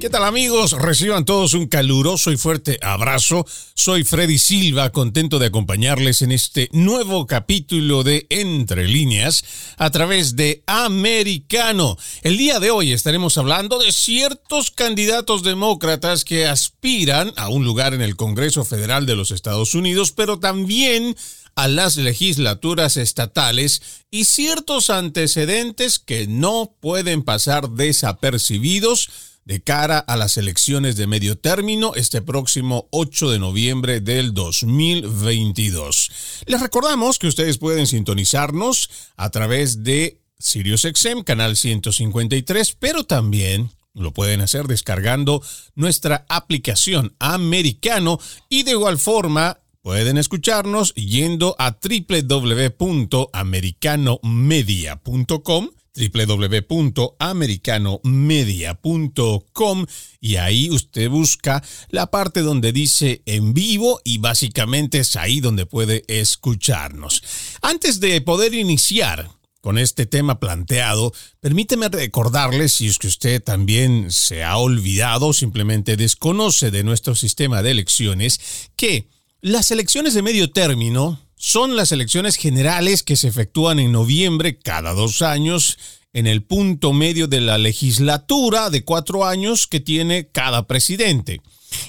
¿Qué tal amigos? Reciban todos un caluroso y fuerte abrazo. Soy Freddy Silva, contento de acompañarles en este nuevo capítulo de Entre líneas a través de Americano. El día de hoy estaremos hablando de ciertos candidatos demócratas que aspiran a un lugar en el Congreso Federal de los Estados Unidos, pero también a las legislaturas estatales y ciertos antecedentes que no pueden pasar desapercibidos de cara a las elecciones de medio término este próximo 8 de noviembre del 2022. Les recordamos que ustedes pueden sintonizarnos a través de SiriusXM, canal 153, pero también lo pueden hacer descargando nuestra aplicación americano y de igual forma pueden escucharnos yendo a www.americanomedia.com www.americanomedia.com y ahí usted busca la parte donde dice en vivo y básicamente es ahí donde puede escucharnos. Antes de poder iniciar con este tema planteado, permíteme recordarles, si es que usted también se ha olvidado o simplemente desconoce de nuestro sistema de elecciones, que las elecciones de medio término son las elecciones generales que se efectúan en noviembre cada dos años en el punto medio de la legislatura de cuatro años que tiene cada presidente.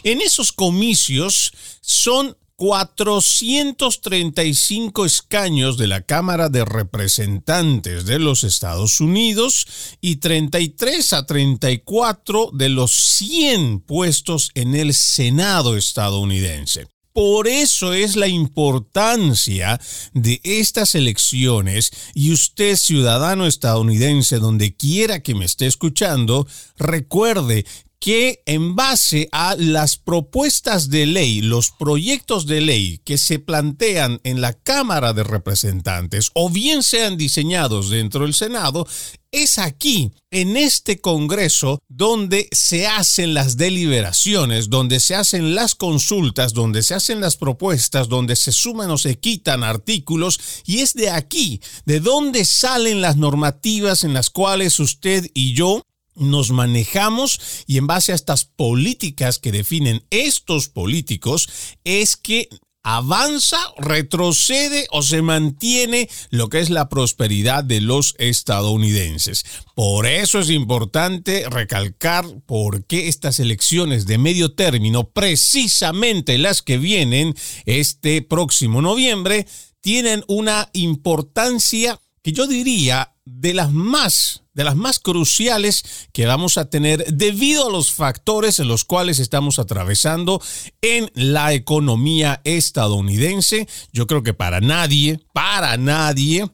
En esos comicios son 435 escaños de la Cámara de Representantes de los Estados Unidos y 33 a 34 de los 100 puestos en el Senado estadounidense. Por eso es la importancia de estas elecciones y usted, ciudadano estadounidense, donde quiera que me esté escuchando, recuerde que en base a las propuestas de ley, los proyectos de ley que se plantean en la Cámara de Representantes o bien sean diseñados dentro del Senado, es aquí, en este Congreso, donde se hacen las deliberaciones, donde se hacen las consultas, donde se hacen las propuestas, donde se suman o se quitan artículos, y es de aquí, de donde salen las normativas en las cuales usted y yo nos manejamos y en base a estas políticas que definen estos políticos es que avanza, retrocede o se mantiene lo que es la prosperidad de los estadounidenses. Por eso es importante recalcar por qué estas elecciones de medio término, precisamente las que vienen este próximo noviembre, tienen una importancia que yo diría de las más de las más cruciales que vamos a tener debido a los factores en los cuales estamos atravesando en la economía estadounidense. Yo creo que para nadie, para nadie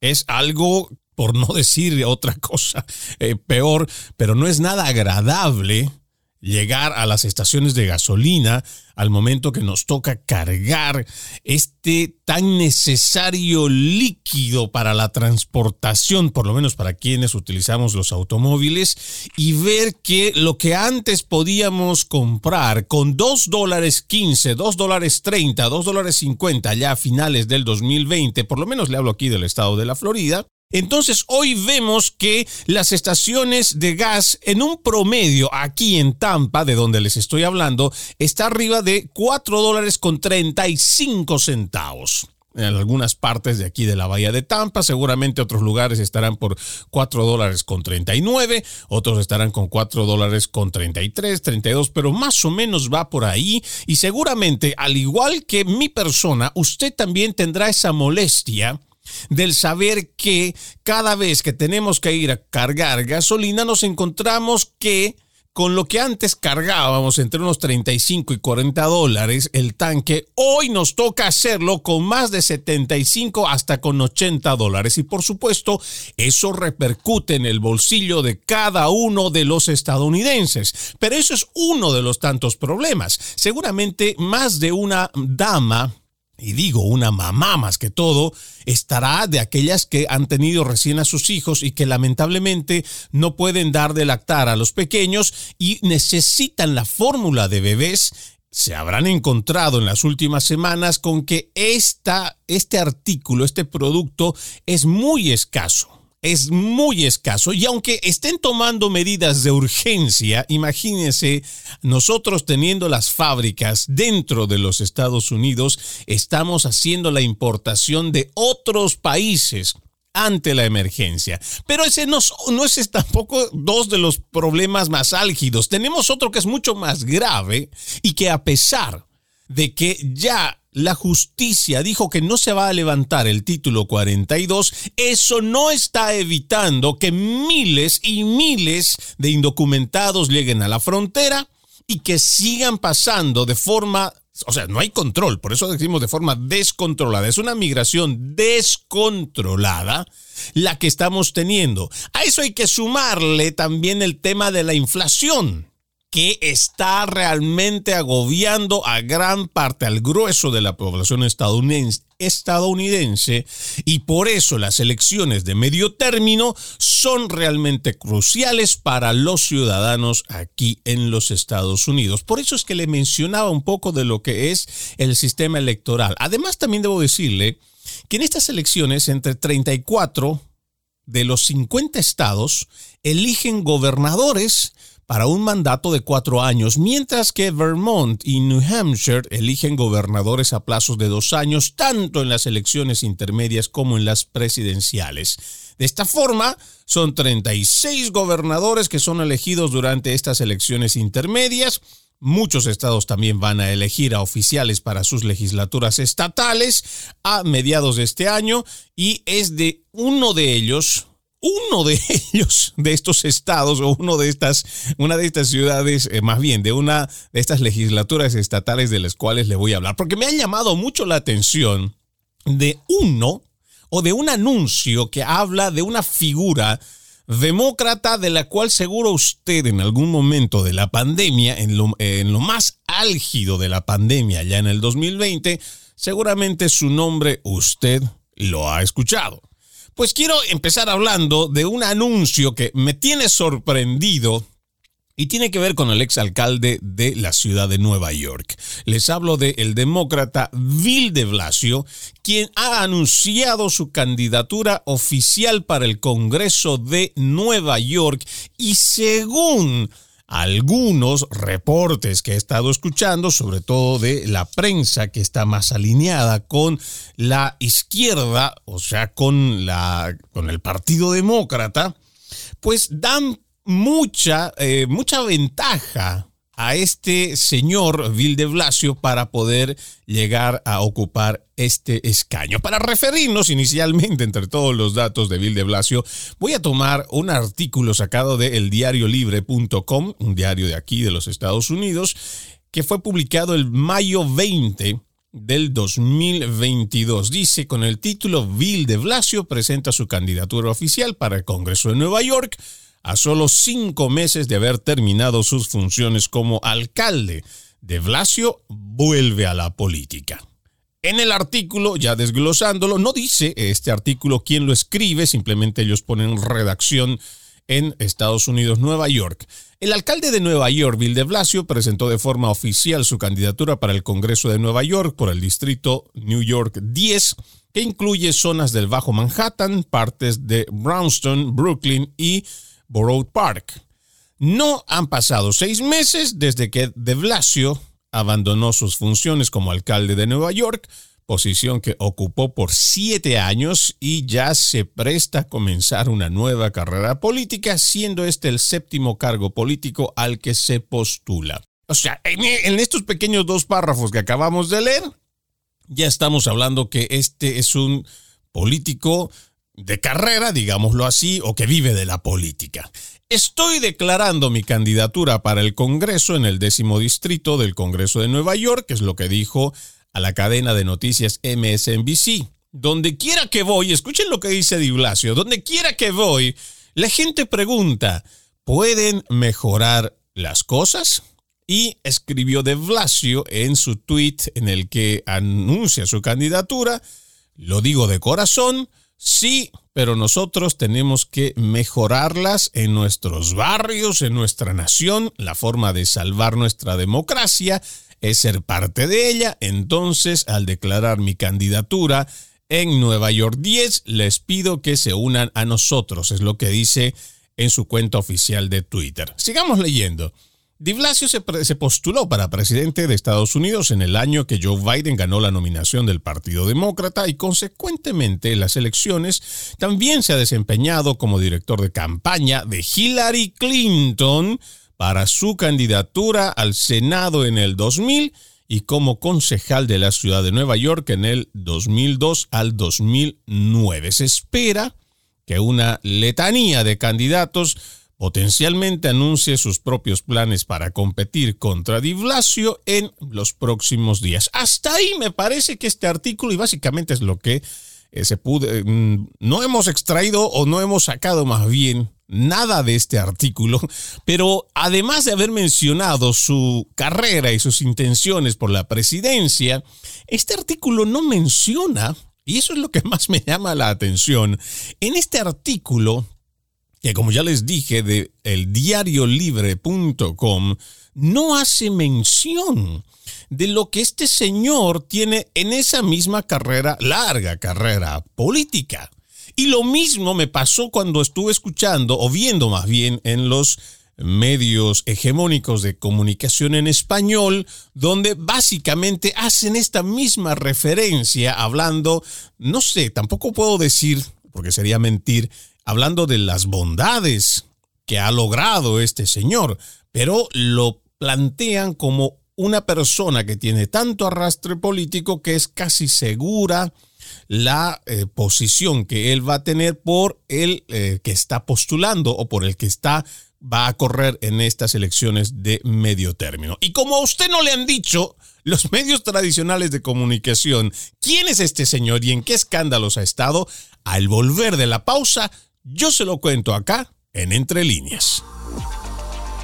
es algo por no decir otra cosa eh, peor, pero no es nada agradable llegar a las estaciones de gasolina al momento que nos toca cargar este tan necesario líquido para la transportación, por lo menos para quienes utilizamos los automóviles, y ver que lo que antes podíamos comprar con 2 dólares 15, 2 dólares 30, 2 dólares 50 ya a finales del 2020, por lo menos le hablo aquí del estado de la Florida, entonces hoy vemos que las estaciones de gas en un promedio aquí en Tampa, de donde les estoy hablando, está arriba de 4 dólares con 35 centavos en algunas partes de aquí de la bahía de Tampa. Seguramente otros lugares estarán por 4 dólares con 39, otros estarán con 4 dólares con 33, 32, pero más o menos va por ahí. Y seguramente, al igual que mi persona, usted también tendrá esa molestia del saber que cada vez que tenemos que ir a cargar gasolina nos encontramos que con lo que antes cargábamos entre unos 35 y 40 dólares el tanque, hoy nos toca hacerlo con más de 75 hasta con 80 dólares. Y por supuesto, eso repercute en el bolsillo de cada uno de los estadounidenses. Pero eso es uno de los tantos problemas. Seguramente más de una dama y digo una mamá más que todo, estará de aquellas que han tenido recién a sus hijos y que lamentablemente no pueden dar de lactar a los pequeños y necesitan la fórmula de bebés. Se habrán encontrado en las últimas semanas con que esta, este artículo, este producto es muy escaso es muy escaso y aunque estén tomando medidas de urgencia, imagínense nosotros teniendo las fábricas dentro de los Estados Unidos, estamos haciendo la importación de otros países ante la emergencia. Pero ese no, es tampoco dos de los problemas más álgidos. Tenemos otro que es mucho más grave y que a pesar de que ya la justicia dijo que no se va a levantar el título 42, eso no está evitando que miles y miles de indocumentados lleguen a la frontera y que sigan pasando de forma, o sea, no hay control, por eso decimos de forma descontrolada, es una migración descontrolada la que estamos teniendo. A eso hay que sumarle también el tema de la inflación que está realmente agobiando a gran parte, al grueso de la población estadounidense, y por eso las elecciones de medio término son realmente cruciales para los ciudadanos aquí en los Estados Unidos. Por eso es que le mencionaba un poco de lo que es el sistema electoral. Además, también debo decirle que en estas elecciones, entre 34 de los 50 estados eligen gobernadores para un mandato de cuatro años, mientras que Vermont y New Hampshire eligen gobernadores a plazos de dos años, tanto en las elecciones intermedias como en las presidenciales. De esta forma, son 36 gobernadores que son elegidos durante estas elecciones intermedias. Muchos estados también van a elegir a oficiales para sus legislaturas estatales a mediados de este año y es de uno de ellos, uno de ellos, de estos estados o uno de estas, una de estas ciudades, eh, más bien de una de estas legislaturas estatales de las cuales le voy a hablar, porque me ha llamado mucho la atención de uno o de un anuncio que habla de una figura demócrata de la cual seguro usted en algún momento de la pandemia, en lo, en lo más álgido de la pandemia ya en el 2020, seguramente su nombre usted lo ha escuchado. Pues quiero empezar hablando de un anuncio que me tiene sorprendido y tiene que ver con el exalcalde de la ciudad de Nueva York. Les hablo del el demócrata Bill de Blasio, quien ha anunciado su candidatura oficial para el Congreso de Nueva York y según algunos reportes que he estado escuchando, sobre todo de la prensa que está más alineada con la izquierda, o sea, con, la, con el Partido Demócrata, pues dan mucha, eh, mucha ventaja a este señor Bill de Blasio para poder llegar a ocupar este escaño. Para referirnos inicialmente entre todos los datos de Bill de Blasio, voy a tomar un artículo sacado de eldiariolibre.com, un diario de aquí de los Estados Unidos, que fue publicado el mayo 20 del 2022. Dice con el título Bill de Blasio presenta su candidatura oficial para el Congreso de Nueva York a solo cinco meses de haber terminado sus funciones como alcalde. De Blasio vuelve a la política. En el artículo, ya desglosándolo, no dice este artículo quién lo escribe, simplemente ellos ponen redacción en Estados Unidos, Nueva York. El alcalde de Nueva York, Bill de Blasio, presentó de forma oficial su candidatura para el Congreso de Nueva York por el distrito New York 10, que incluye zonas del Bajo Manhattan, partes de Brownston, Brooklyn y Borough Park. No han pasado seis meses desde que de Blasio abandonó sus funciones como alcalde de Nueva York, posición que ocupó por siete años y ya se presta a comenzar una nueva carrera política, siendo este el séptimo cargo político al que se postula. O sea, en, estos pequeños dos párrafos que acabamos de leer, ya estamos hablando que este es un político de carrera, digámoslo así, o que vive de la política. Estoy declarando mi candidatura para el Congreso en el décimo distrito del Congreso de Nueva York, que es lo que dijo a la cadena de noticias MSNBC. Donde quiera que voy, escuchen lo que dice Di Blasio, donde quiera que voy, la gente pregunta, ¿pueden mejorar las cosas? y escribió de Blasio en su tweet en el que anuncia su candidatura, lo digo de corazón, sí, pero nosotros tenemos que mejorarlas en nuestros barrios, en nuestra nación, la forma de salvar nuestra democracia es ser parte de ella, entonces al declarar mi candidatura en Nueva York 10, les pido que se unan a nosotros, es lo que dice en su cuenta oficial de Twitter. Sigamos leyendo. Di Blasio se, se, postuló para presidente de Estados Unidos en el año que Joe Biden ganó la nominación del Partido Demócrata y consecuentemente en las elecciones también se ha desempeñado como director de campaña de Hillary Clinton para su candidatura al Senado en el 2000 y como concejal de la ciudad de Nueva York en el 2002 al 2009. Se espera que una letanía de candidatos potencialmente anuncie sus propios planes para competir contra Di Blasio en los próximos días. Hasta ahí me parece que este artículo, y básicamente es lo que eh, se pudo, mm, no hemos extraído o no hemos sacado más bien nada de este artículo, pero además de haber mencionado su carrera y sus intenciones por la presidencia, este artículo no menciona, y eso es lo que más me llama la atención, en este artículo que como ya les dije de eldiariolibre.com, no hace mención de lo que este señor tiene en esa misma carrera, larga carrera política. Y lo mismo me pasó cuando estuve escuchando, o viendo más bien, en los medios hegemónicos de comunicación en español, donde básicamente hacen esta misma referencia hablando, no sé, tampoco puedo decir, porque sería mentir, hablando de las bondades que ha logrado este señor, pero lo plantean como una persona que tiene tanto arrastre político que es casi segura la eh, posición que él va a tener por el eh, que está postulando o por el que está va a correr en estas elecciones de medio término. Y como a usted no le han dicho los medios tradicionales de comunicación quién es este señor y en qué escándalos ha estado, al volver de la pausa yo se lo cuento acá en Entre Líneas.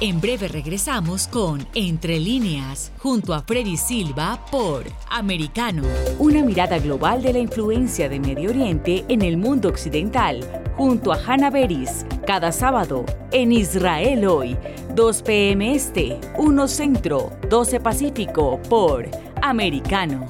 En breve regresamos con Entre líneas, junto a Freddy Silva por Americano. Una mirada global de la influencia de Medio Oriente en el mundo occidental, junto a Hannah Beris, cada sábado en Israel hoy, 2 p.m. Este, 1 Centro, 12 Pacífico por Americano.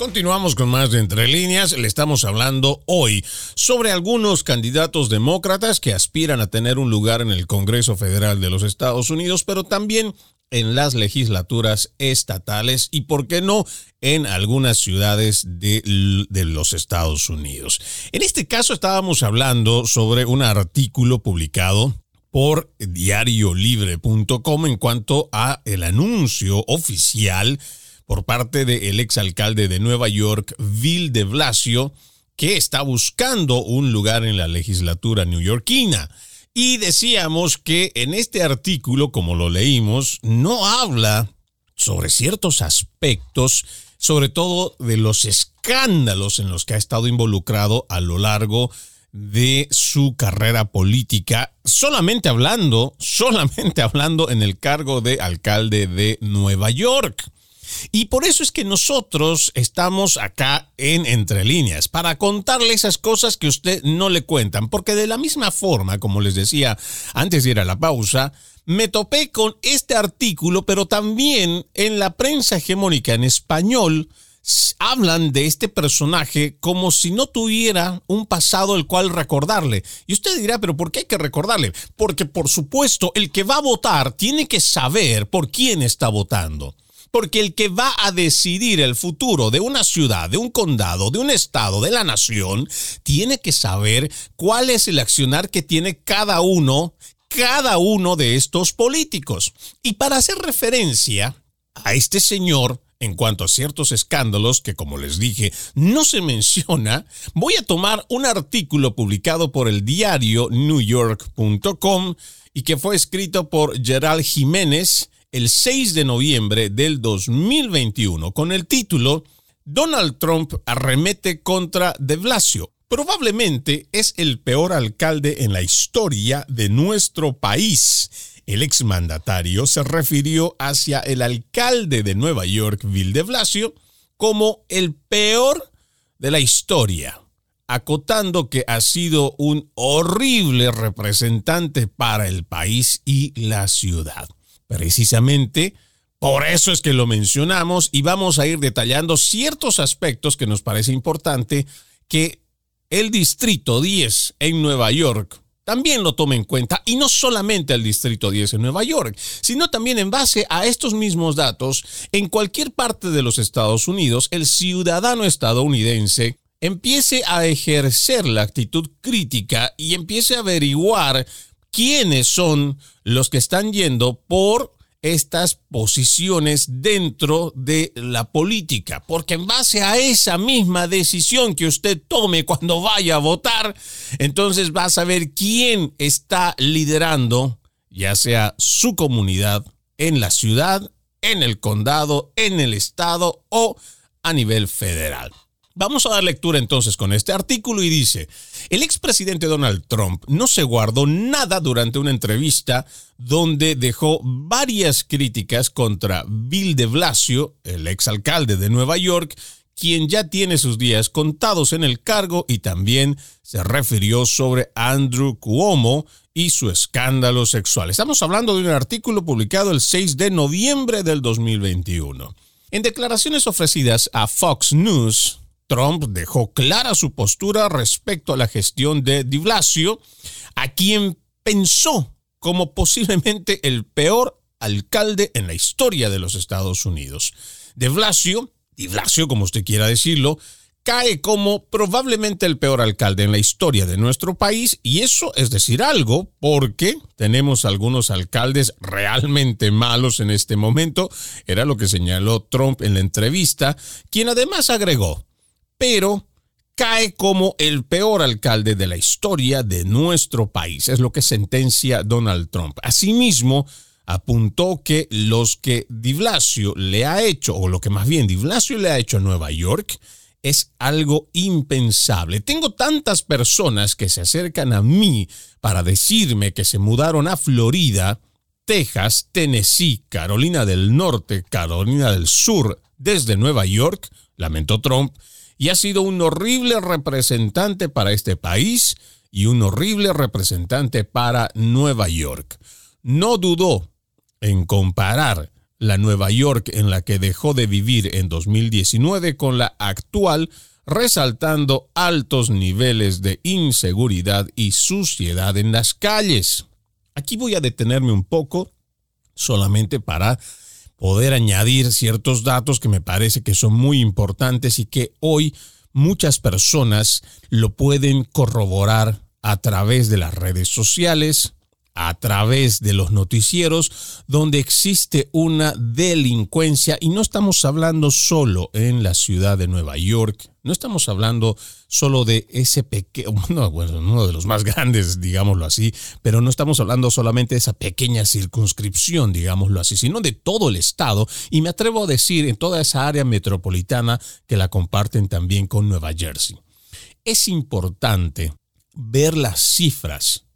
Continuamos con más de Entre líneas. Le estamos hablando hoy sobre algunos candidatos demócratas que aspiran a tener un lugar en el Congreso Federal de los Estados Unidos, pero también en las legislaturas estatales y, por qué no, en algunas ciudades de, los Estados Unidos. En este caso estábamos hablando sobre un artículo publicado por diariolibre.com en cuanto a el anuncio oficial por parte del exalcalde de Nueva York, Bill de Blasio, que está buscando un lugar en la legislatura neoyorquina. Y decíamos que en este artículo, como lo leímos, no habla sobre ciertos aspectos, sobre todo de los escándalos en los que ha estado involucrado a lo largo de su carrera política, solamente hablando, solamente hablando en el cargo de alcalde de Nueva York. Y por eso es que nosotros estamos acá en Entre Líneas, para contarle esas cosas que usted no le cuentan, porque de la misma forma, como les decía antes de ir a la pausa, me topé con este artículo, pero también en la prensa hegemónica en español, hablan de este personaje como si no tuviera un pasado el cual recordarle. Y usted dirá, pero ¿por qué hay que recordarle? Porque por supuesto el que va a votar tiene que saber por quién está votando. Porque el que va a decidir el futuro de una ciudad, de un condado, de un estado, de la nación, tiene que saber cuál es el accionar que tiene cada uno, cada uno de estos políticos. Y para hacer referencia a este señor, en cuanto a ciertos escándalos que, como les dije, no se menciona, voy a tomar un artículo publicado por el diario newyork.com y que fue escrito por Gerald Jiménez el 6 de noviembre del 2021 con el título Donald Trump arremete contra de Blasio. Probablemente es el peor alcalde en la historia de nuestro país. El exmandatario se refirió hacia el alcalde de Nueva York, Bill de Blasio, como el peor de la historia, acotando que ha sido un horrible representante para el país y la ciudad. Precisamente por eso es que lo mencionamos y vamos a ir detallando ciertos aspectos que nos parece importante que el Distrito 10 en Nueva York también lo tome en cuenta y no solamente el Distrito 10 en Nueva York, sino también en base a estos mismos datos, en cualquier parte de los Estados Unidos, el ciudadano estadounidense empiece a ejercer la actitud crítica y empiece a averiguar quiénes son los que están yendo por estas posiciones dentro de la política, porque en base a esa misma decisión que usted tome cuando vaya a votar, entonces va a saber quién está liderando, ya sea su comunidad, en la ciudad, en el condado, en el estado o a nivel federal. Vamos a dar lectura entonces con este artículo y dice, el expresidente Donald Trump no se guardó nada durante una entrevista donde dejó varias críticas contra Bill de Blasio, el exalcalde de Nueva York, quien ya tiene sus días contados en el cargo y también se refirió sobre Andrew Cuomo y su escándalo sexual. Estamos hablando de un artículo publicado el 6 de noviembre del 2021. En declaraciones ofrecidas a Fox News, Trump dejó clara su postura respecto a la gestión de Di Blasio, a quien pensó como posiblemente el peor alcalde en la historia de los Estados Unidos. De Blasio, Di Blasio como usted quiera decirlo, cae como probablemente el peor alcalde en la historia de nuestro país y eso es decir algo porque tenemos algunos alcaldes realmente malos en este momento, era lo que señaló Trump en la entrevista, quien además agregó, pero cae como el peor alcalde de la historia de nuestro país. Es lo que sentencia Donald Trump. Asimismo, apuntó que los que Di Blasio le ha hecho, o lo que más bien Di Blasio le ha hecho a Nueva York, es algo impensable. Tengo tantas personas que se acercan a mí para decirme que se mudaron a Florida, Texas, Tennessee, Carolina del Norte, Carolina del Sur, desde Nueva York, lamentó Trump, y ha sido un horrible representante para este país y un horrible representante para Nueva York. No dudó en comparar la Nueva York en la que dejó de vivir en 2019 con la actual, resaltando altos niveles de inseguridad y suciedad en las calles. Aquí voy a detenerme un poco solamente para poder añadir ciertos datos que me parece que son muy importantes y que hoy muchas personas lo pueden corroborar a través de las redes sociales, a través de los noticieros donde existe una delincuencia y no estamos hablando solo en la ciudad de Nueva York, no estamos hablando solo de ese pequeño, bueno, uno de los más grandes, digámoslo así, pero no estamos hablando solamente de esa pequeña circunscripción, digámoslo así, sino de todo el estado y me atrevo a decir en toda esa área metropolitana que la comparten también con Nueva Jersey. Es importante ver las cifras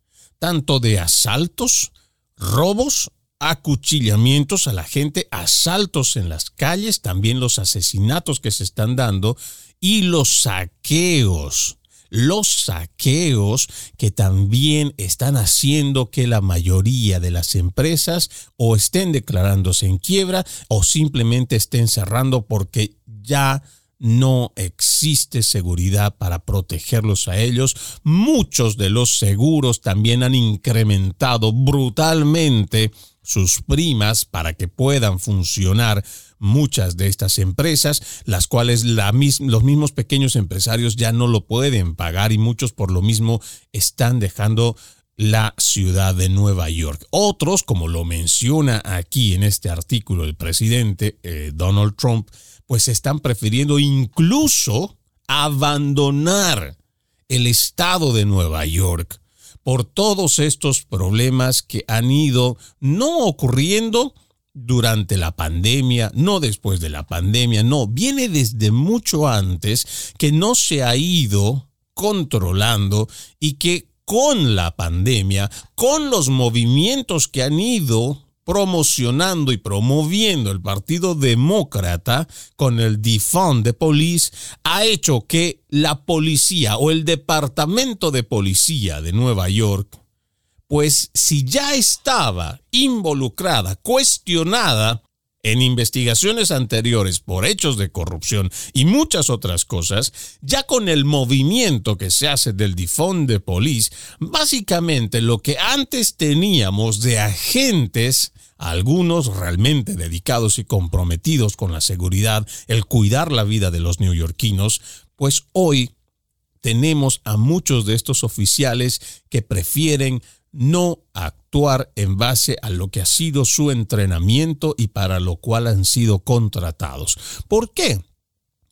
tanto de asaltos, robos, acuchillamientos a la gente, asaltos en las calles, también los asesinatos que se están dando y los saqueos. Los saqueos que también están haciendo que la mayoría de las empresas o estén declarándose en quiebra o simplemente estén cerrando porque ya no existe seguridad para protegerlos a ellos. Muchos de los seguros también han incrementado brutalmente sus primas para que puedan funcionar muchas de estas empresas, las cuales los mismos pequeños empresarios ya no lo pueden pagar y muchos por lo mismo están dejando la ciudad de Nueva York. Otros, como lo menciona aquí en este artículo el presidente eh, Donald Trump, pues están prefiriendo incluso abandonar el estado de Nueva York por todos estos problemas que han ido no ocurriendo durante la pandemia, no después de la pandemia, no, viene desde mucho antes que no se ha ido controlando y que con la pandemia, con los movimientos que han ido promocionando y promoviendo el Partido Demócrata con el defund de police ha hecho que la policía o el Departamento de Policía de Nueva York, pues si ya estaba involucrada, cuestionada en investigaciones anteriores por hechos de corrupción y muchas otras cosas, ya con el movimiento que se hace del defund de police, básicamente lo que antes teníamos de agentes algunos realmente dedicados y comprometidos con la seguridad, el cuidar la vida de los neoyorquinos, pues hoy tenemos a muchos de estos oficiales que prefieren no actuar en base a lo que ha sido su entrenamiento y para lo cual han sido contratados. ¿Por qué?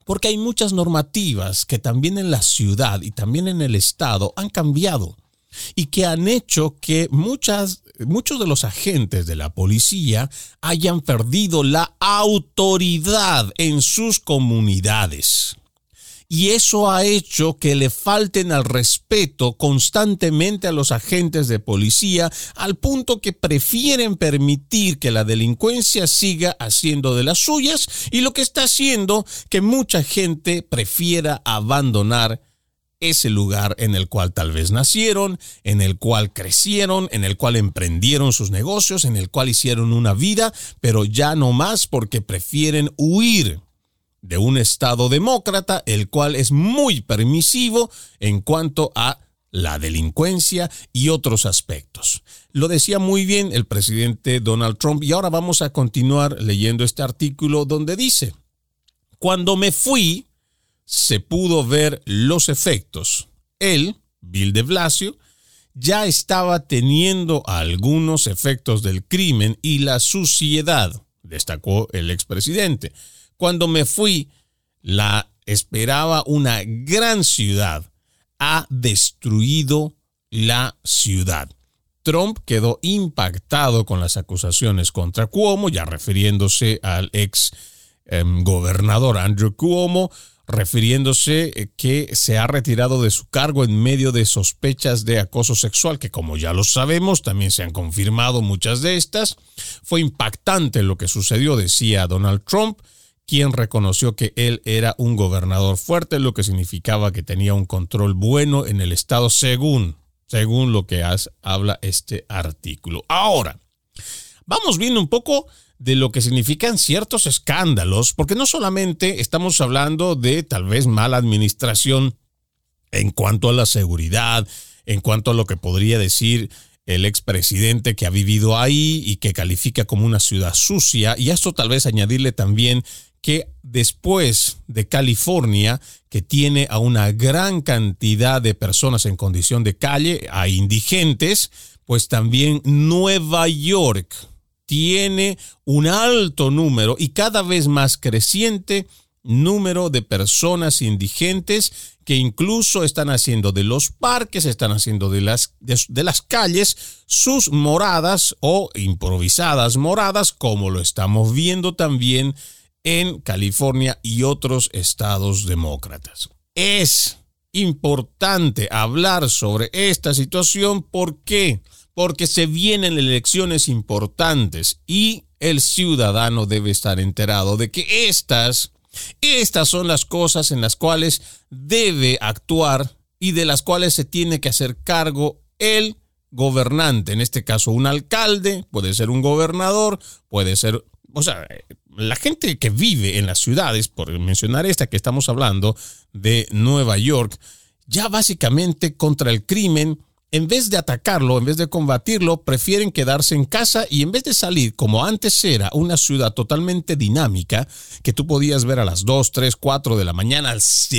Porque hay muchas normativas que también en la ciudad y también en el estado han cambiado y que han hecho que muchas, muchos de los agentes de la policía hayan perdido la autoridad en sus comunidades. Y eso ha hecho que le falten al respeto constantemente a los agentes de policía al punto que prefieren permitir que la delincuencia siga haciendo de las suyas y lo que está haciendo que mucha gente prefiera abandonar ese lugar en el cual tal vez nacieron, en el cual crecieron, en el cual emprendieron sus negocios, en el cual hicieron una vida, pero ya no más porque prefieren huir de un Estado demócrata, el cual es muy permisivo en cuanto a la delincuencia y otros aspectos. Lo decía muy bien el presidente Donald Trump y ahora vamos a continuar leyendo este artículo donde dice, cuando me fui, se pudo ver los efectos. Él, Bill de Blasio, ya estaba teniendo algunos efectos del crimen y la suciedad, destacó el expresidente. Cuando me fui, la esperaba una gran ciudad. Ha destruido la ciudad. Trump quedó impactado con las acusaciones contra Cuomo, ya refiriéndose al ex em, gobernador Andrew Cuomo, refiriéndose eh, que se ha retirado de su cargo en medio de sospechas de acoso sexual, que como ya lo sabemos, también se han confirmado muchas de estas. Fue impactante lo que sucedió, decía Donald Trump, quien reconoció que él era un gobernador fuerte, lo que significaba que tenía un control bueno en el estado, según, según lo que habla este artículo. Ahora, vamos viendo un poco de lo que significan ciertos escándalos, porque no solamente estamos hablando de tal vez mala administración en cuanto a la seguridad, en cuanto a lo que podría decir el expresidente que ha vivido ahí y que califica como una ciudad sucia, y esto tal vez añadirle también que después de California, que tiene a una gran cantidad de personas en condición de calle, a indigentes, pues también Nueva York tiene un alto número y cada vez más creciente número de personas indigentes que incluso están haciendo de los parques, están haciendo de las, de, las calles sus moradas o improvisadas moradas, como lo estamos viendo también en California y otros estados demócratas. Es importante hablar sobre esta situación. ¿Por qué? porque se vienen elecciones importantes y el ciudadano debe estar enterado de que estas, estas son las cosas en las cuales debe actuar y de las cuales se tiene que hacer cargo el gobernante, en este caso un alcalde, puede ser un gobernador, puede ser, o sea, la gente que vive en las ciudades, por mencionar esta que estamos hablando de Nueva York, ya básicamente contra el crimen en vez de atacarlo, en vez de combatirlo, prefieren quedarse en casa y en vez de salir como antes era una ciudad totalmente dinámica, que tú podías ver a las 2, 3, 4 de la mañana,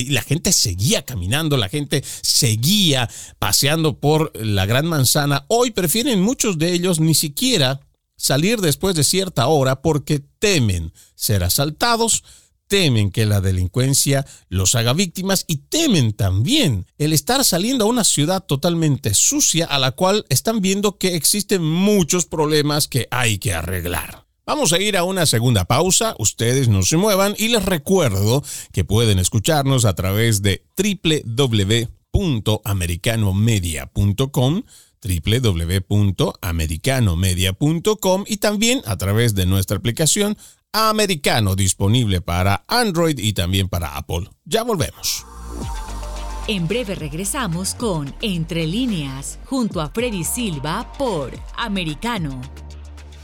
la gente seguía caminando, la gente seguía paseando por la Gran Manzana, hoy prefieren muchos de ellos ni siquiera salir después de cierta hora porque temen ser asaltados, temen que la delincuencia los haga víctimas y temen también el estar saliendo a una ciudad totalmente sucia a la cual están viendo que existen muchos problemas que hay que arreglar. Vamos a ir a una segunda pausa, ustedes no se muevan y les recuerdo que pueden escucharnos a través de www.americanomedia.com www.americanomedia.com y también a través de nuestra aplicación americano disponible para Android y también para Apple. Ya volvemos. En breve regresamos con Entre líneas, junto a Freddy Silva por Americano.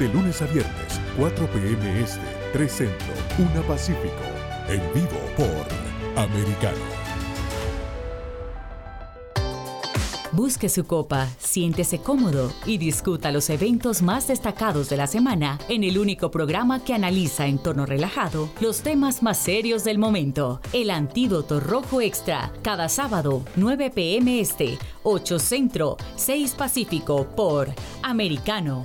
de lunes a viernes, 4 p.m. Este, 3 Centro, 1 Pacífico. En vivo por Americano. Busque su copa, siéntese cómodo y discuta los eventos más destacados de la semana en el único programa que analiza en tono relajado los temas más serios del momento. El Antídoto Rojo Extra, cada sábado, 9 pm este, 8 Centro, 6 Pacífico por Americano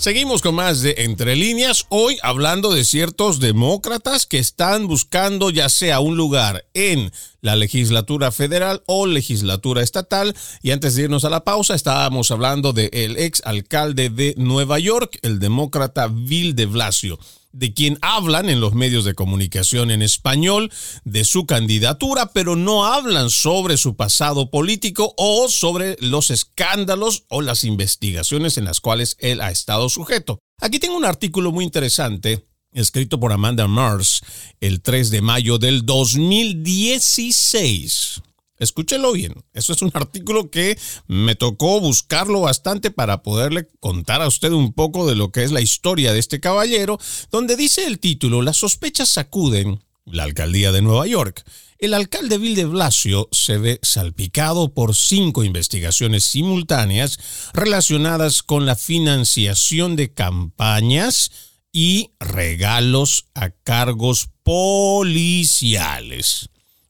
Seguimos con más de Entre líneas, hoy hablando de ciertos demócratas que están buscando ya sea un lugar en la legislatura federal o legislatura estatal. Y antes de irnos a la pausa, estábamos hablando del ex alcalde de Nueva York, el demócrata Bill de Blasio de quien hablan en los medios de comunicación en español de su candidatura, pero no hablan sobre su pasado político o sobre los escándalos o las investigaciones en las cuales él ha estado sujeto. Aquí tengo un artículo muy interesante escrito por Amanda Mars el 3 de mayo del 2016 Escúchelo bien. Eso es un artículo que me tocó buscarlo bastante para poderle contar a usted un poco de lo que es la historia de este caballero, donde dice el título, las sospechas sacuden la alcaldía de Nueva York. El alcalde Bill de Blasio se ve salpicado por cinco investigaciones simultáneas relacionadas con la financiación de campañas y regalos a cargos policiales.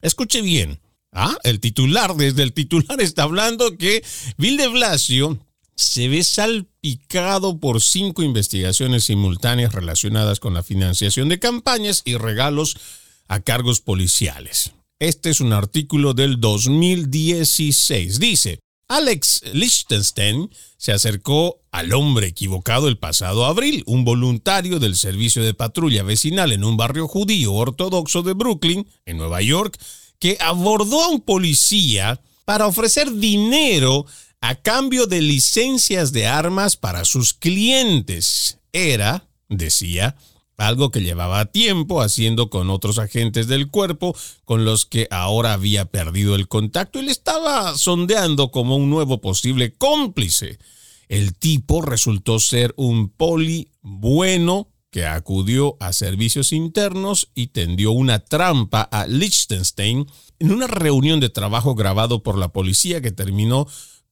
Escuche bien, Ah, el titular, desde el titular está hablando que Bill de Blasio se ve salpicado por cinco investigaciones simultáneas relacionadas con la financiación de campañas y regalos a cargos policiales. Este es un artículo del 2016. Dice, Alex Lichtenstein se acercó al hombre equivocado el pasado abril, un voluntario del servicio de patrulla vecinal en un barrio judío ortodoxo de Brooklyn, en Nueva York, que abordó a un policía para ofrecer dinero a cambio de licencias de armas para sus clientes. Era, decía, algo que llevaba tiempo haciendo con otros agentes del cuerpo con los que ahora había perdido el contacto y le estaba sondeando como un nuevo posible cómplice. El tipo resultó ser un poli bueno que acudió a servicios internos y tendió una trampa a Liechtenstein en una reunión de trabajo grabado por la policía que terminó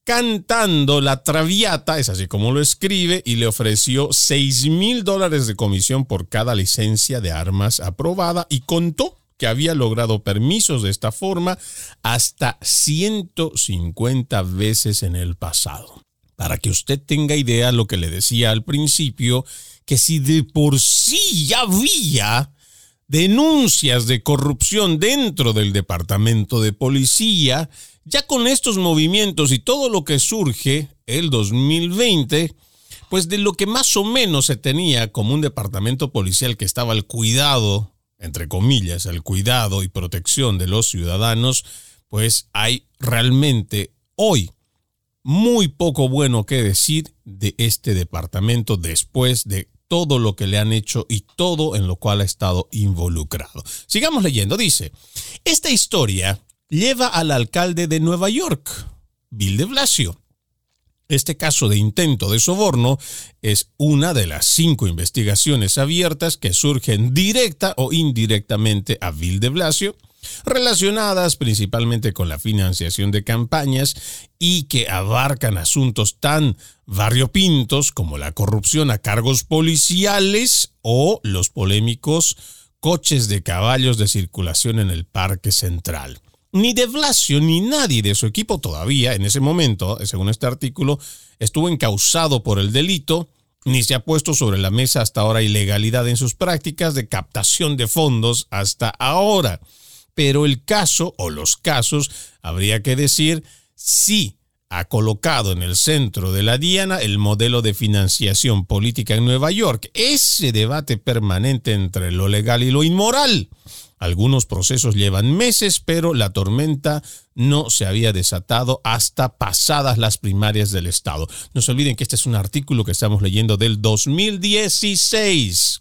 cantando la traviata, es así como lo escribe, y le ofreció 6 mil dólares de comisión por cada licencia de armas aprobada y contó que había logrado permisos de esta forma hasta 150 veces en el pasado. Para que usted tenga idea lo que le decía al principio, que si de por sí ya había denuncias de corrupción dentro del departamento de policía, ya con estos movimientos y todo lo que surge el 2020, pues de lo que más o menos se tenía como un departamento policial que estaba al cuidado, entre comillas, al cuidado y protección de los ciudadanos, pues hay realmente hoy muy poco bueno que decir de este departamento después de todo lo que le han hecho y todo en lo cual ha estado involucrado. Sigamos leyendo, dice, esta historia lleva al alcalde de Nueva York, Bill de Blasio. Este caso de intento de soborno es una de las cinco investigaciones abiertas que surgen directa o indirectamente a Bill de Blasio relacionadas principalmente con la financiación de campañas y que abarcan asuntos tan variopintos como la corrupción a cargos policiales o los polémicos coches de caballos de circulación en el Parque Central. Ni de Blasio ni nadie de su equipo todavía en ese momento, según este artículo, estuvo encausado por el delito, ni se ha puesto sobre la mesa hasta ahora ilegalidad en sus prácticas de captación de fondos hasta ahora pero el caso o los casos, habría que decir, sí ha colocado en el centro de la diana el modelo de financiación política en Nueva York, ese debate permanente entre lo legal y lo inmoral. Algunos procesos llevan meses, pero la tormenta no se había desatado hasta pasadas las primarias del Estado. No se olviden que este es un artículo que estamos leyendo del 2016.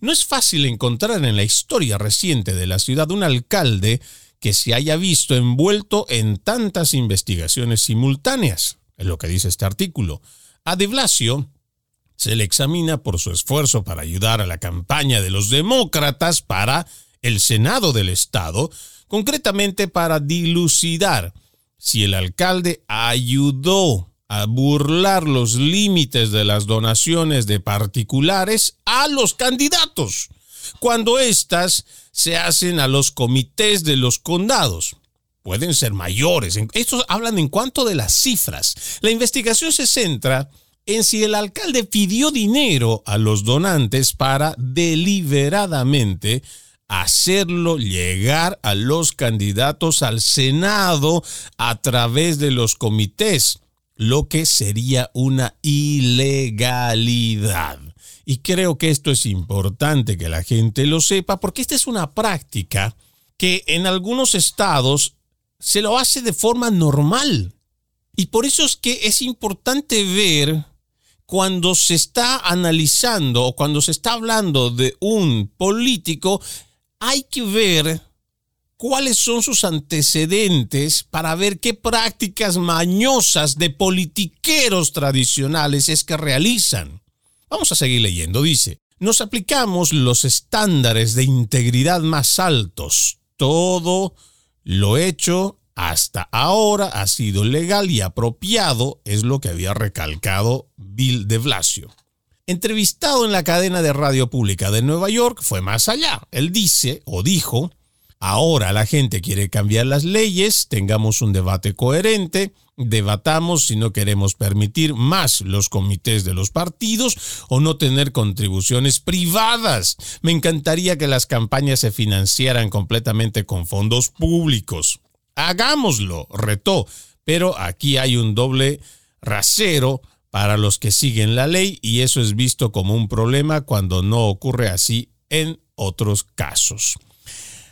No es fácil encontrar en la historia reciente de la ciudad un alcalde que se haya visto envuelto en tantas investigaciones simultáneas, es lo que dice este artículo. A de Blasio se le examina por su esfuerzo para ayudar a la campaña de los demócratas para el Senado del Estado, concretamente para dilucidar si el alcalde ayudó a burlar los límites de las donaciones de particulares a los candidatos, cuando éstas se hacen a los comités de los condados. Pueden ser mayores. Estos hablan en cuanto de las cifras. La investigación se centra en si el alcalde pidió dinero a los donantes para deliberadamente hacerlo llegar a los candidatos al Senado a través de los comités, lo que sería una ilegalidad. Y creo que esto es importante que la gente lo sepa porque esta es una práctica que en algunos estados se lo hace de forma normal. Y por eso es que es importante ver cuando se está analizando o cuando se está hablando de un político hay que ver cuáles son sus antecedentes para ver qué prácticas mañosas de politiqueros tradicionales es que realizan. Vamos a seguir leyendo. Dice, nos aplicamos los estándares de integridad más altos. Todo lo hecho hasta ahora ha sido legal y apropiado, es lo que había recalcado Bill de Blasio entrevistado en la cadena de radio pública de Nueva York, fue más allá. Él dice o dijo, ahora la gente quiere cambiar las leyes, tengamos un debate coherente, debatamos si no queremos permitir más los comités de los partidos o no tener contribuciones privadas. Me encantaría que las campañas se financiaran completamente con fondos públicos. Hagámoslo, retó, pero aquí hay un doble rasero para los que siguen la ley y eso es visto como un problema cuando no ocurre así en otros casos.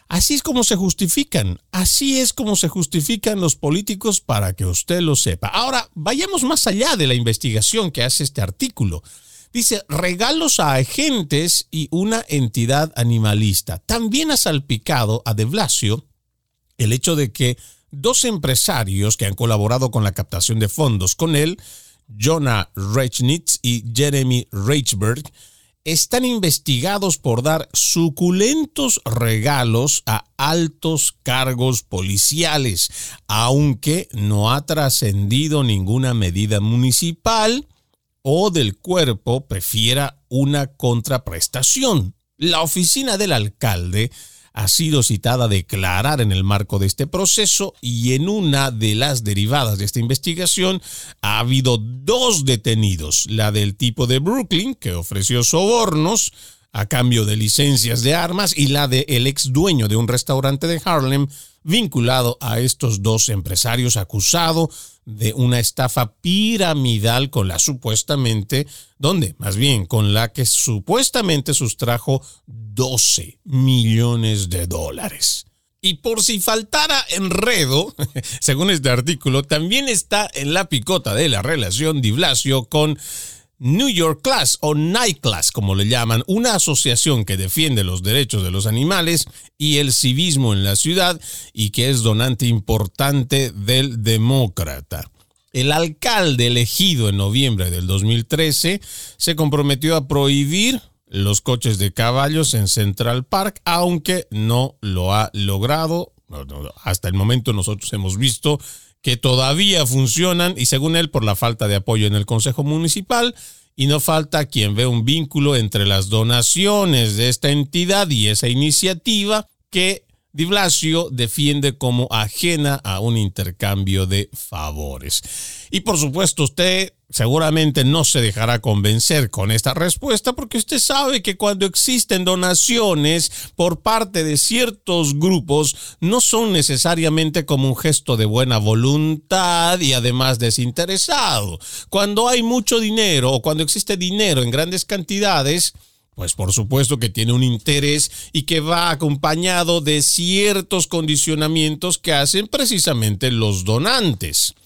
Así es como se justifican, así es como se justifican los políticos para que usted lo sepa. Ahora, vayamos más allá de la investigación que hace este artículo. Dice, regalos a agentes y una entidad animalista. También ha salpicado a De Blasio el hecho de que dos empresarios que han colaborado con la captación de fondos con él Jonah Rechnitz y Jeremy Reichberg, están investigados por dar suculentos regalos a altos cargos policiales, aunque no ha trascendido ninguna medida municipal o del cuerpo prefiera una contraprestación. La oficina del alcalde ha sido citada a declarar en el marco de este proceso y en una de las derivadas de esta investigación ha habido dos detenidos, la del tipo de Brooklyn, que ofreció sobornos a cambio de licencias de armas, y la del ex dueño de un restaurante de Harlem, vinculado a estos dos empresarios acusado de una estafa piramidal con la supuestamente, ¿dónde? Más bien, con la que supuestamente sustrajo 12 millones de dólares. Y por si faltara enredo, según este artículo, también está en la picota de la relación de Blasio con New York Class o Night Class, como le llaman, una asociación que defiende los derechos de los animales y el civismo en la ciudad y que es donante importante del demócrata. El alcalde elegido en noviembre del 2013 se comprometió a prohibir los coches de caballos en Central Park, aunque no lo ha logrado. Hasta el momento nosotros hemos visto que todavía funcionan y según él por la falta de apoyo en el Consejo Municipal y no falta quien ve un vínculo entre las donaciones de esta entidad y esa iniciativa que Di Blasio defiende como ajena a un intercambio de favores. Y por supuesto usted seguramente no se dejará convencer con esta respuesta porque usted sabe que cuando existen donaciones por parte de ciertos grupos no son necesariamente como un gesto de buena voluntad y además desinteresado. Cuando hay mucho dinero o cuando existe dinero en grandes cantidades, Pues por supuesto que tiene un interés y que va acompañado de ciertos condicionamientos que hacen precisamente los donantes.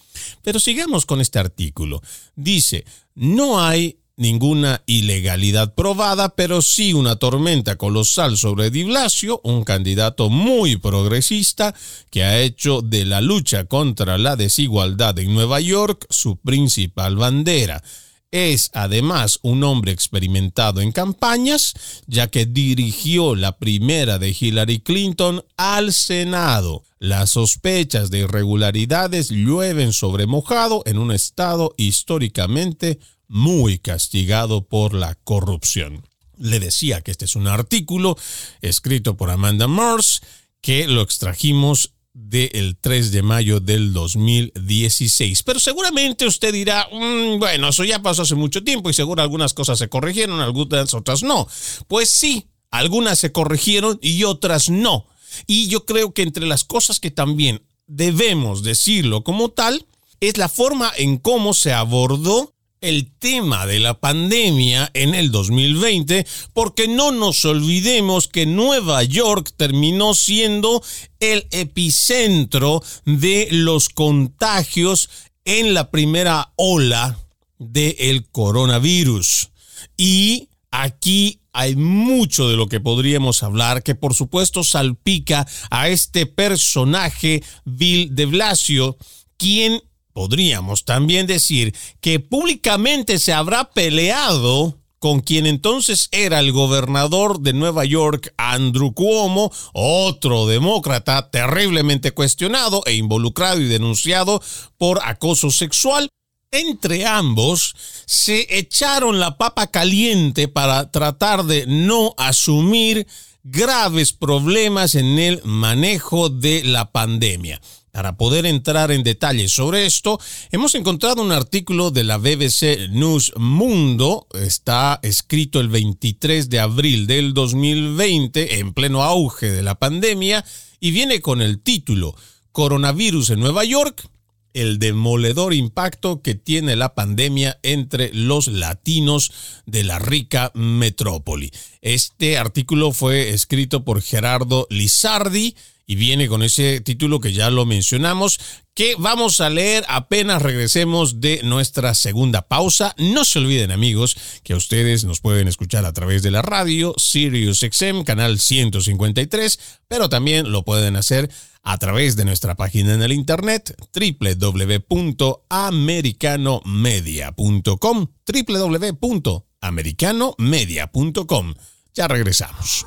Pero sigamos con este artículo. Dice, no hay ninguna ilegalidad probada, pero sí una tormenta colosal sobre Di Blasio, un candidato muy progresista que ha hecho de la lucha contra la desigualdad en Nueva York su principal bandera. Es además un hombre experimentado en campañas, ya que dirigió la primera de Hillary Clinton al Senado. Las sospechas de irregularidades llueven sobre mojado en un estado históricamente muy castigado por la corrupción. Le decía que este es un artículo escrito por Amanda Morse que lo extrajimos del 3 de mayo del 2016. Pero seguramente usted dirá, mm, bueno, eso ya pasó hace mucho tiempo y seguro algunas cosas se corrigieron, algunas otras no. Pues sí, algunas se corrigieron y otras no. Y yo creo que entre las cosas que también debemos decirlo como tal, es la forma en cómo se abordó el tema de la pandemia en el 2020, porque no nos olvidemos que Nueva York terminó siendo el epicentro de los contagios en la primera ola del coronavirus. Y aquí hay mucho de lo que podríamos hablar, que por supuesto salpica a este personaje Bill de Blasio, quien Podríamos también decir que públicamente se habrá peleado con quien entonces era el gobernador de Nueva York, Andrew Cuomo, otro demócrata terriblemente cuestionado e involucrado y denunciado por acoso sexual. Entre ambos se echaron la papa caliente para tratar de no asumir graves problemas en el manejo de la pandemia. Para poder entrar en detalles sobre esto, hemos encontrado un artículo de la BBC News Mundo, está escrito el 23 de abril del 2020, en pleno auge de la pandemia, y viene con el título Coronavirus en Nueva York, el demoledor impacto que tiene la pandemia entre los latinos de la rica metrópoli. Este artículo fue escrito por Gerardo Lizardi, y viene con ese título que ya lo mencionamos, que vamos a leer apenas regresemos de nuestra segunda pausa. No se olviden amigos que ustedes nos pueden escuchar a través de la radio Sirius XM, canal 153, pero también lo pueden hacer a través de nuestra página en el internet www.americanomedia.com www.americanomedia.com. Ya regresamos.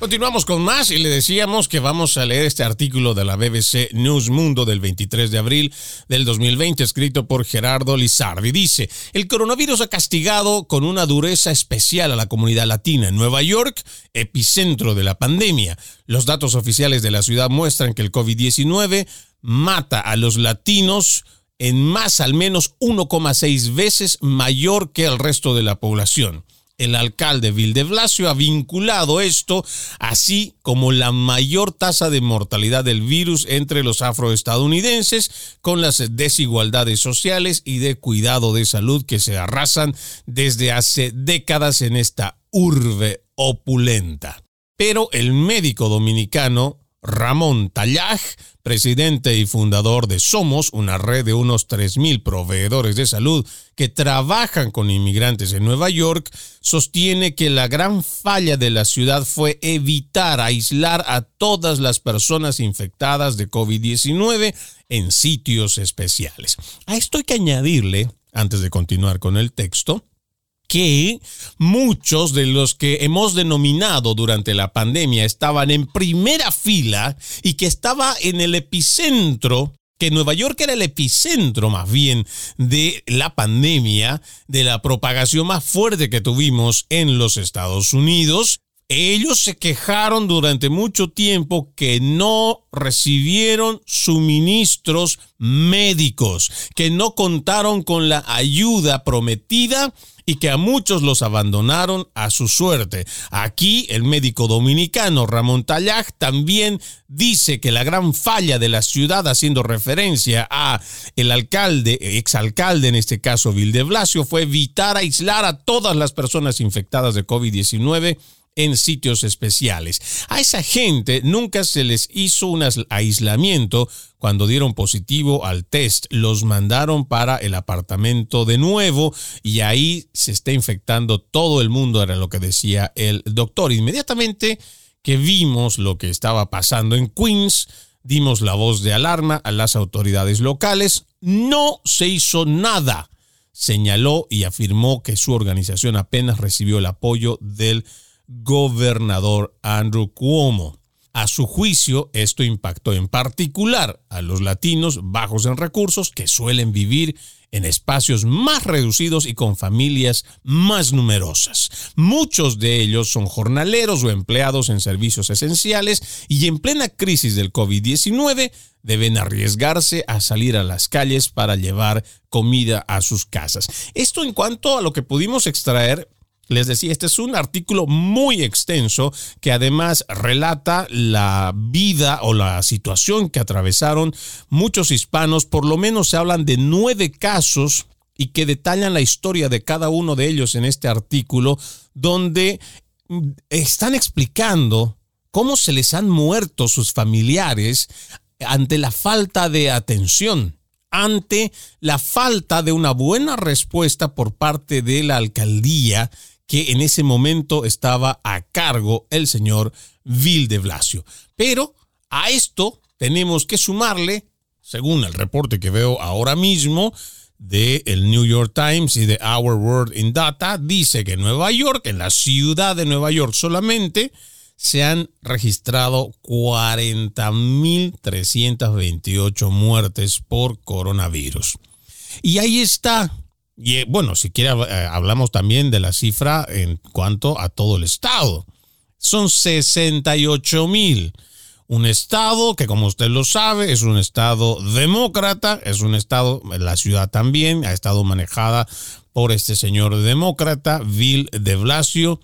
Continuamos con más y le decíamos que vamos a leer este artículo de la BBC News Mundo del 23 de abril del 2020 escrito por Gerardo Lizardi. Dice, el coronavirus ha castigado con una dureza especial a la comunidad latina en Nueva York, epicentro de la pandemia. Los datos oficiales de la ciudad muestran que el COVID-19 mata a los latinos en más al menos 1,6 veces mayor que el resto de la población. El alcalde Bill de Blasio ha vinculado esto, así como la mayor tasa de mortalidad del virus entre los afroestadounidenses, con las desigualdades sociales y de cuidado de salud que se arrasan desde hace décadas en esta urbe opulenta. Pero el médico dominicano Ramón Tallaj, presidente y fundador de Somos, una red de unos 3.000 proveedores de salud que trabajan con inmigrantes en Nueva York, sostiene que la gran falla de la ciudad fue evitar aislar a todas las personas infectadas de COVID-19 en sitios especiales. A esto hay que añadirle, antes de continuar con el texto, que muchos de los que hemos denominado durante la pandemia estaban en primera fila y que estaba en el epicentro que Nueva York era el epicentro más bien de la pandemia, de la propagación más fuerte que tuvimos en los Estados Unidos, ellos se quejaron durante mucho tiempo que no recibieron suministros médicos, que no contaron con la ayuda prometida y que a muchos los abandonaron a su suerte. Aquí el médico dominicano Ramón Tallaj también dice que la gran falla de la ciudad, haciendo referencia a el alcalde, exalcalde en este caso Vilde Blasio, fue evitar aislar a todas las personas infectadas de COVID-19 en sitios especiales. A esa gente nunca se les hizo un aislamiento cuando dieron positivo al test. Los mandaron para el apartamento de nuevo y ahí se está infectando todo el mundo, era lo que decía el doctor. Inmediatamente que vimos lo que estaba pasando en Queens, dimos la voz de alarma a las autoridades locales. No se hizo nada señaló y afirmó que su organización apenas recibió el apoyo del gobernador Andrew Cuomo. A su juicio, esto impactó en particular a los latinos bajos en recursos que suelen vivir en espacios más reducidos y con familias más numerosas. Muchos de ellos son jornaleros o empleados en servicios esenciales y en plena crisis del COVID-19 deben arriesgarse a salir a las calles para llevar comida a sus casas. Esto en cuanto a lo que pudimos extraer les decía, este es un artículo muy extenso que además relata la vida o la situación que atravesaron muchos hispanos. Por lo menos se hablan de nueve casos y que detallan la historia de cada uno de ellos en este artículo, donde mm, están explicando cómo se les han muerto sus familiares ante la falta de atención ante la falta de una buena respuesta por parte de la alcaldía que en ese momento estaba a cargo el señor Vil de Blasio. Pero a esto tenemos que sumarle, según el reporte que veo ahora mismo, de el New York Times y de Our World in Data, dice que en Nueva York, en la ciudad de Nueva York solamente, se han registrado 40.328 muertes por coronavirus. Y ahí está y eh, bueno, si quiere eh, hablamos también de la cifra en cuanto a todo el estado. Son 68 mil. Un estado que, como usted lo sabe, es un estado demócrata, es un estado, la ciudad también, ha estado manejada por este señor demócrata, Bill de Blasio.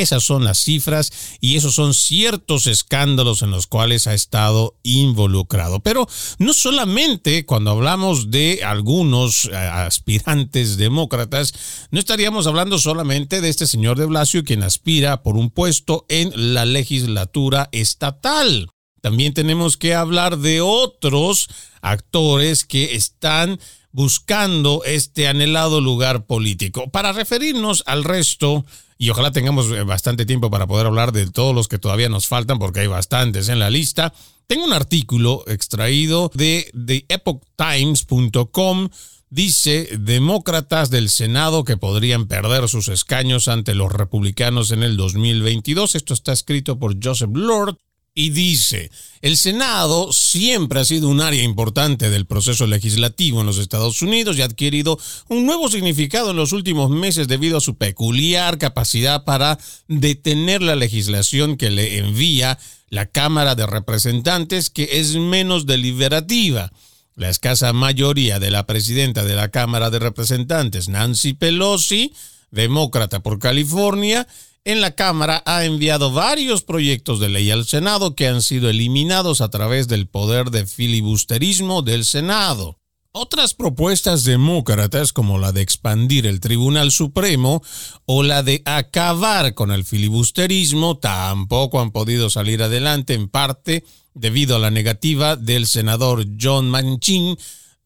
Esas son las cifras y esos son ciertos escándalos en los cuales ha estado involucrado. Pero no solamente cuando hablamos de algunos eh, aspirantes demócratas, no estaríamos hablando solamente de este señor de Blasio quien aspira por un puesto en la legislatura estatal. También tenemos que hablar de otros actores que están buscando este anhelado lugar político. Para referirnos al resto, y ojalá tengamos eh, bastante tiempo para poder hablar de todos los que todavía nos faltan, porque hay bastantes en la lista, tengo un artículo extraído de TheEpochTimes.com dice demócratas del Senado que podrían perder sus escaños ante los republicanos en el 2022. Esto está escrito por Joseph Lord y dice, el Senado siempre ha sido un área importante del proceso legislativo en los Estados Unidos y ha adquirido un nuevo significado en los últimos meses debido a su peculiar capacidad para detener la legislación que le envía la Cámara de Representantes, que es menos deliberativa. La escasa mayoría de la presidenta de la Cámara de Representantes, Nancy Pelosi, demócrata por California, en la Cámara ha enviado varios proyectos de ley al Senado que han sido eliminados a través del poder de filibusterismo del Senado. Otras propuestas demócratas como la de expandir el Tribunal Supremo o la de acabar con el filibusterismo tampoco han podido salir adelante en parte debido a la negativa del senador John Manchin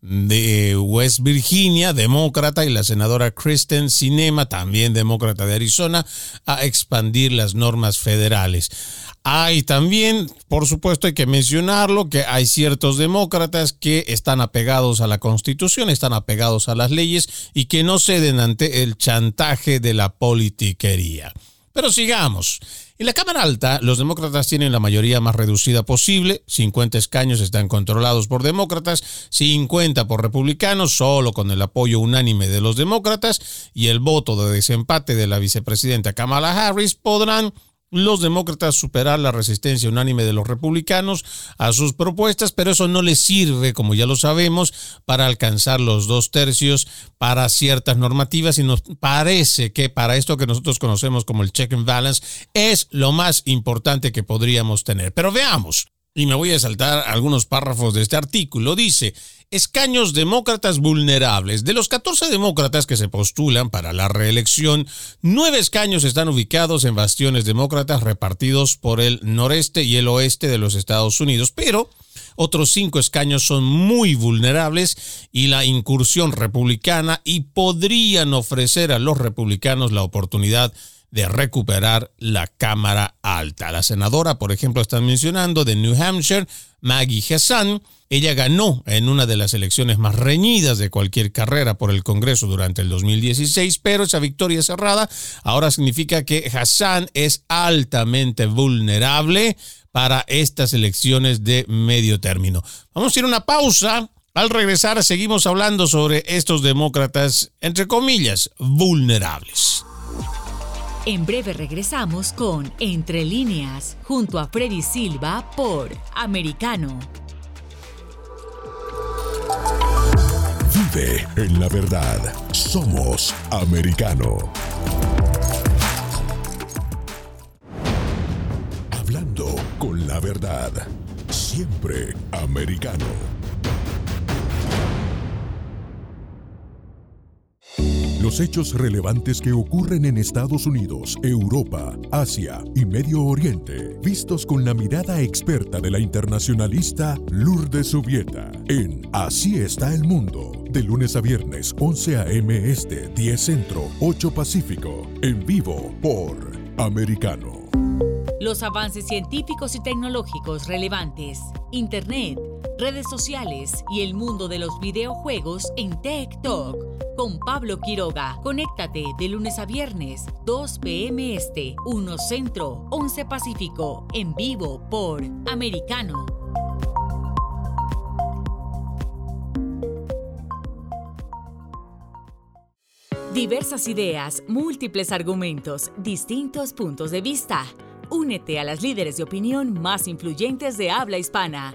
de West Virginia, demócrata, y la senadora Kristen Sinema, también demócrata de Arizona, a expandir las normas federales. Hay también, por supuesto, hay que mencionarlo, que hay ciertos demócratas que están apegados a la Constitución, están apegados a las leyes y que no ceden ante el chantaje de la politiquería. Pero sigamos. En la Cámara Alta, los demócratas tienen la mayoría más reducida posible. 50 escaños están controlados por demócratas, 50 por republicanos, solo con el apoyo unánime de los demócratas y el voto de desempate de la vicepresidenta Kamala Harris podrán los demócratas superar la resistencia unánime de los republicanos a sus propuestas, pero eso no les sirve, como ya lo sabemos, para alcanzar los dos tercios para ciertas normativas y nos parece que para esto que nosotros conocemos como el check and balance es lo más importante que podríamos tener. Pero veamos, y me voy a saltar algunos párrafos de este artículo, dice, escaños demócratas vulnerables. De los 14 demócratas que se postulan para la reelección, nueve escaños están ubicados en bastiones demócratas repartidos por el noreste y el oeste de los Estados Unidos, pero otros cinco escaños son muy vulnerables y la incursión republicana y podrían ofrecer a los republicanos la oportunidad de recuperar la Cámara Alta. La senadora, por ejemplo, están mencionando de New Hampshire, Maggie Hassan, ella ganó en una de las elecciones más reñidas de cualquier carrera por el Congreso durante el 2016, pero esa victoria cerrada ahora significa que Hassan es altamente vulnerable para estas elecciones de medio término. Vamos a ir a una pausa. Al regresar seguimos hablando sobre estos demócratas, entre comillas, vulnerables. En breve regresamos con Entre líneas, junto a Freddy Silva por Americano. Vive en la verdad. Somos americano. Hablando con la verdad. Siempre americano. Los hechos relevantes que ocurren en Estados Unidos, Europa, Asia y Medio Oriente, vistos con la mirada experta de la internacionalista Lourdes Subieta, en Así está el mundo, de lunes a viernes, 11 a.m. Este, 10 Centro, 8 Pacífico, en vivo por Americano. Los avances científicos y tecnológicos relevantes, Internet, redes sociales y el mundo de los videojuegos en Tech Talk con Pablo Quiroga. Conéctate de lunes a viernes, 2 p.m. Este, 1 Centro, 11 Pacífico, en vivo por Americano. Diversas ideas, múltiples argumentos, distintos puntos de vista. Únete a las líderes de opinión más influyentes de habla hispana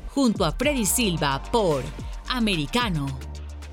junto a Freddy Silva por Americano.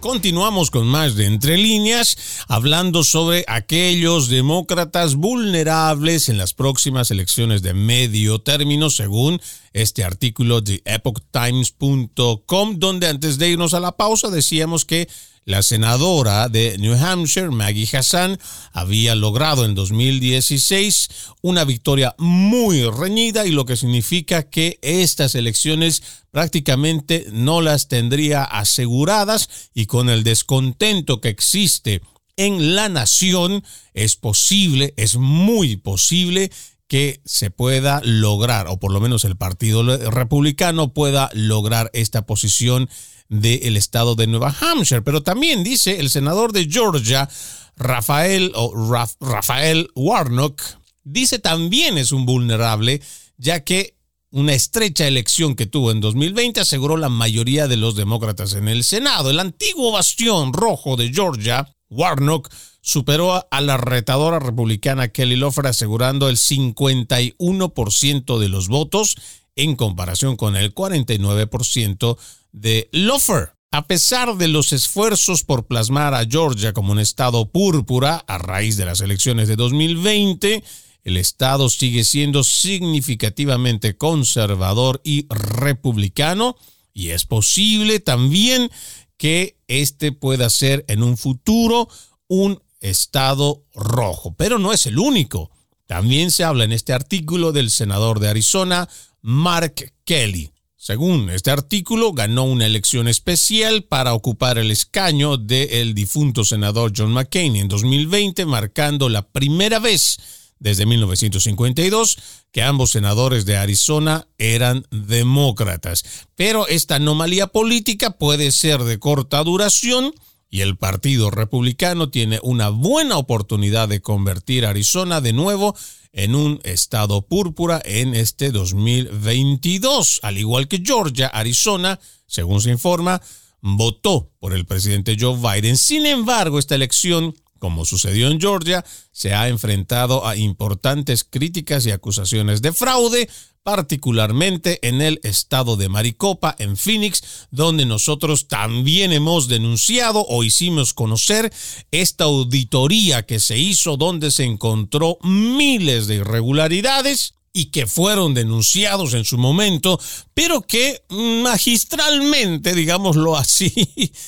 Continuamos con más de Entre líneas, hablando sobre aquellos demócratas vulnerables en las próximas elecciones de medio término, según este artículo de epochtimes.com, donde antes de irnos a la pausa decíamos que la senadora de New Hampshire, Maggie Hassan, había logrado en 2016 una victoria muy reñida y lo que significa que estas elecciones prácticamente no las tendría aseguradas y con el descontento que existe en la nación es posible, es muy posible que se pueda lograr, o por lo menos el Partido Republicano pueda lograr esta posición del estado de Nueva Hampshire. Pero también dice el senador de Georgia, Rafael, o Rafael Warnock, dice también es un vulnerable, ya que una estrecha elección que tuvo en 2020 aseguró la mayoría de los demócratas en el Senado. El antiguo bastión rojo de Georgia, Warnock, superó a la retadora republicana Kelly Loeffler asegurando el 51% de los votos en comparación con el 49% de Loeffler. A pesar de los esfuerzos por plasmar a Georgia como un estado púrpura a raíz de las elecciones de 2020, el estado sigue siendo significativamente conservador y republicano y es posible también que este pueda ser en un futuro un estado rojo, pero no es el único. También se habla en este artículo del senador de Arizona, Mark Kelly. Según este artículo, ganó una elección especial para ocupar el escaño del difunto senador John McCain en 2020, marcando la primera vez desde 1952 que ambos senadores de Arizona eran demócratas. Pero esta anomalía política puede ser de corta duración y el Partido Republicano tiene una buena oportunidad de convertir a Arizona de nuevo en un estado púrpura en este 2022. Al igual que Georgia, Arizona, según se informa, votó por el presidente Joe Biden. Sin embargo, esta elección como sucedió en Georgia, se ha enfrentado a importantes críticas y acusaciones de fraude, particularmente en el estado de Maricopa, en Phoenix, donde nosotros también hemos denunciado o hicimos conocer esta auditoría que se hizo donde se encontró miles de irregularidades y que fueron denunciados en su momento, pero que magistralmente, digámoslo así,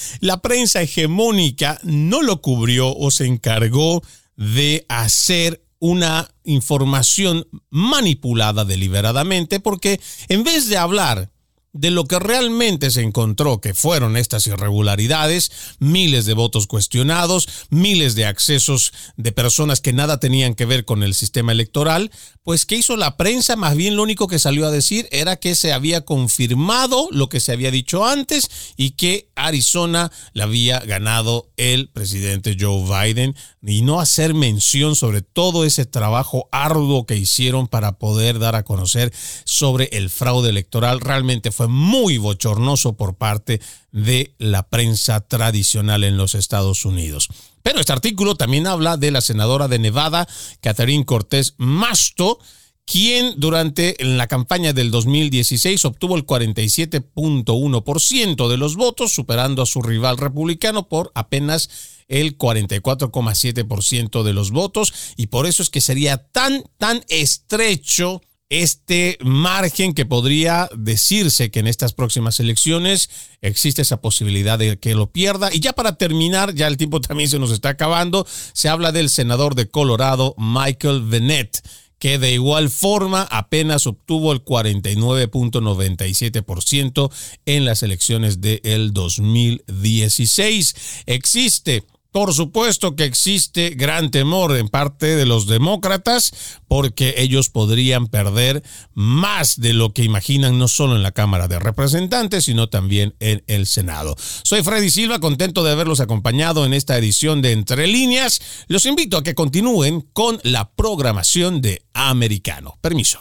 la prensa hegemónica no lo cubrió o se encargó de hacer una información manipulada deliberadamente, porque en vez de hablar de lo que realmente se encontró que fueron estas irregularidades, miles de votos cuestionados, miles de accesos de personas que nada tenían que ver con el sistema electoral, pues ¿qué hizo la prensa? Más bien lo único que salió a decir era que se había confirmado lo que se había dicho antes y que Arizona la había ganado el presidente Joe Biden y no hacer mención sobre todo ese trabajo arduo que hicieron para poder dar a conocer sobre el fraude electoral. Realmente fue muy bochornoso por parte de la prensa tradicional en los Estados Unidos. Pero este artículo también habla de la senadora de Nevada, Catherine Cortés Masto, quien durante la campaña del 2016 obtuvo el 47.1% de los votos, superando a su rival republicano por apenas el 44,7% de los votos, y por eso es que sería tan, tan estrecho este margen que podría decirse que en estas próximas elecciones existe esa posibilidad de que lo pierda. Y ya para terminar, ya el tiempo también se nos está acabando, se habla del senador de Colorado, Michael Bennett que de igual forma apenas obtuvo el 49.97% en las elecciones del 2016. Existe por supuesto que existe gran temor en parte de los demócratas porque ellos podrían perder más de lo que imaginan no solo en la Cámara de Representantes, sino también en el Senado. Soy Freddy Silva, contento de haberlos acompañado en esta edición de Entre Líneas. Los invito a que continúen con la programación de Americano. Permiso.